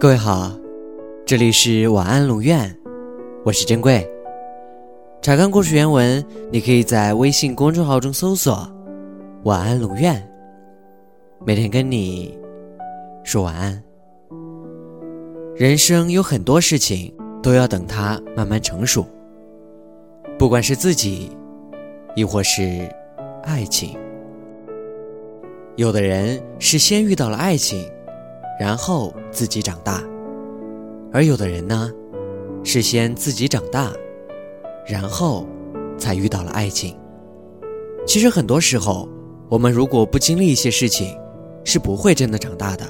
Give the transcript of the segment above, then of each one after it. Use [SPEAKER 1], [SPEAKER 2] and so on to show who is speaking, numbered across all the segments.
[SPEAKER 1] 各位好，这里是晚安龙院，我是珍贵。查看故事原文，你可以在微信公众号中搜索“晚安龙院”，每天跟你说晚安。人生有很多事情都要等它慢慢成熟，不管是自己，亦或是爱情。有的人是先遇到了爱情，然后自己长大；而有的人呢，是先自己长大。然后，才遇到了爱情。其实很多时候，我们如果不经历一些事情，是不会真的长大的。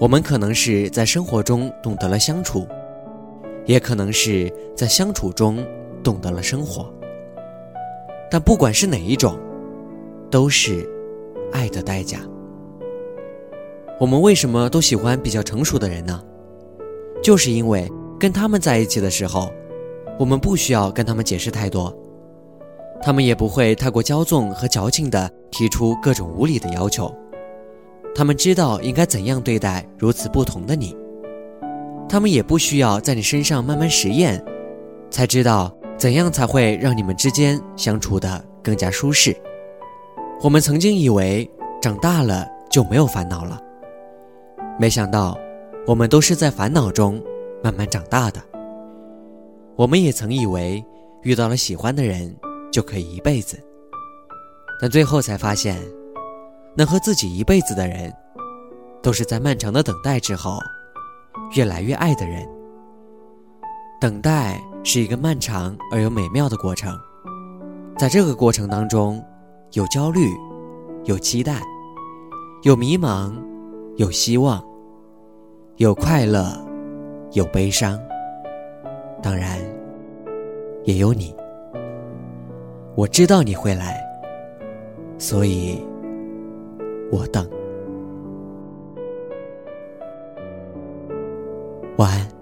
[SPEAKER 1] 我们可能是在生活中懂得了相处，也可能是在相处中懂得了生活。但不管是哪一种，都是爱的代价。我们为什么都喜欢比较成熟的人呢？就是因为跟他们在一起的时候。我们不需要跟他们解释太多，他们也不会太过骄纵和矫情地提出各种无理的要求。他们知道应该怎样对待如此不同的你，他们也不需要在你身上慢慢实验，才知道怎样才会让你们之间相处的更加舒适。我们曾经以为长大了就没有烦恼了，没想到我们都是在烦恼中慢慢长大的。我们也曾以为遇到了喜欢的人就可以一辈子，但最后才发现，能和自己一辈子的人，都是在漫长的等待之后，越来越爱的人。等待是一个漫长而又美妙的过程，在这个过程当中，有焦虑，有期待，有迷茫，有希望，有快乐，有悲伤。当然，也有你。我知道你会来，所以我等。晚安。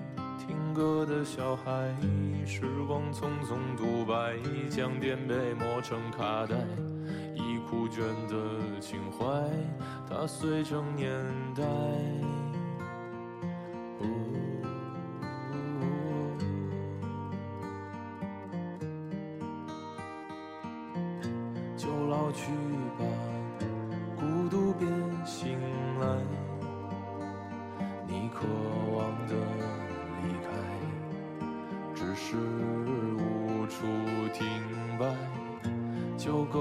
[SPEAKER 2] 歌的小孩。时光匆匆独白，将颠沛磨成卡带，已枯卷的情怀，它碎成年代。就老去吧，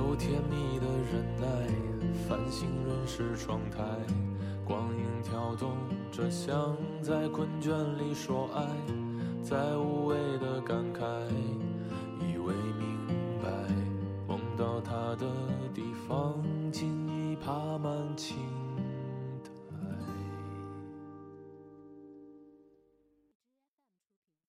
[SPEAKER 2] 有甜蜜的忍耐，繁星润湿窗台，光影跳动着，像在困倦里说爱，在无谓的感慨，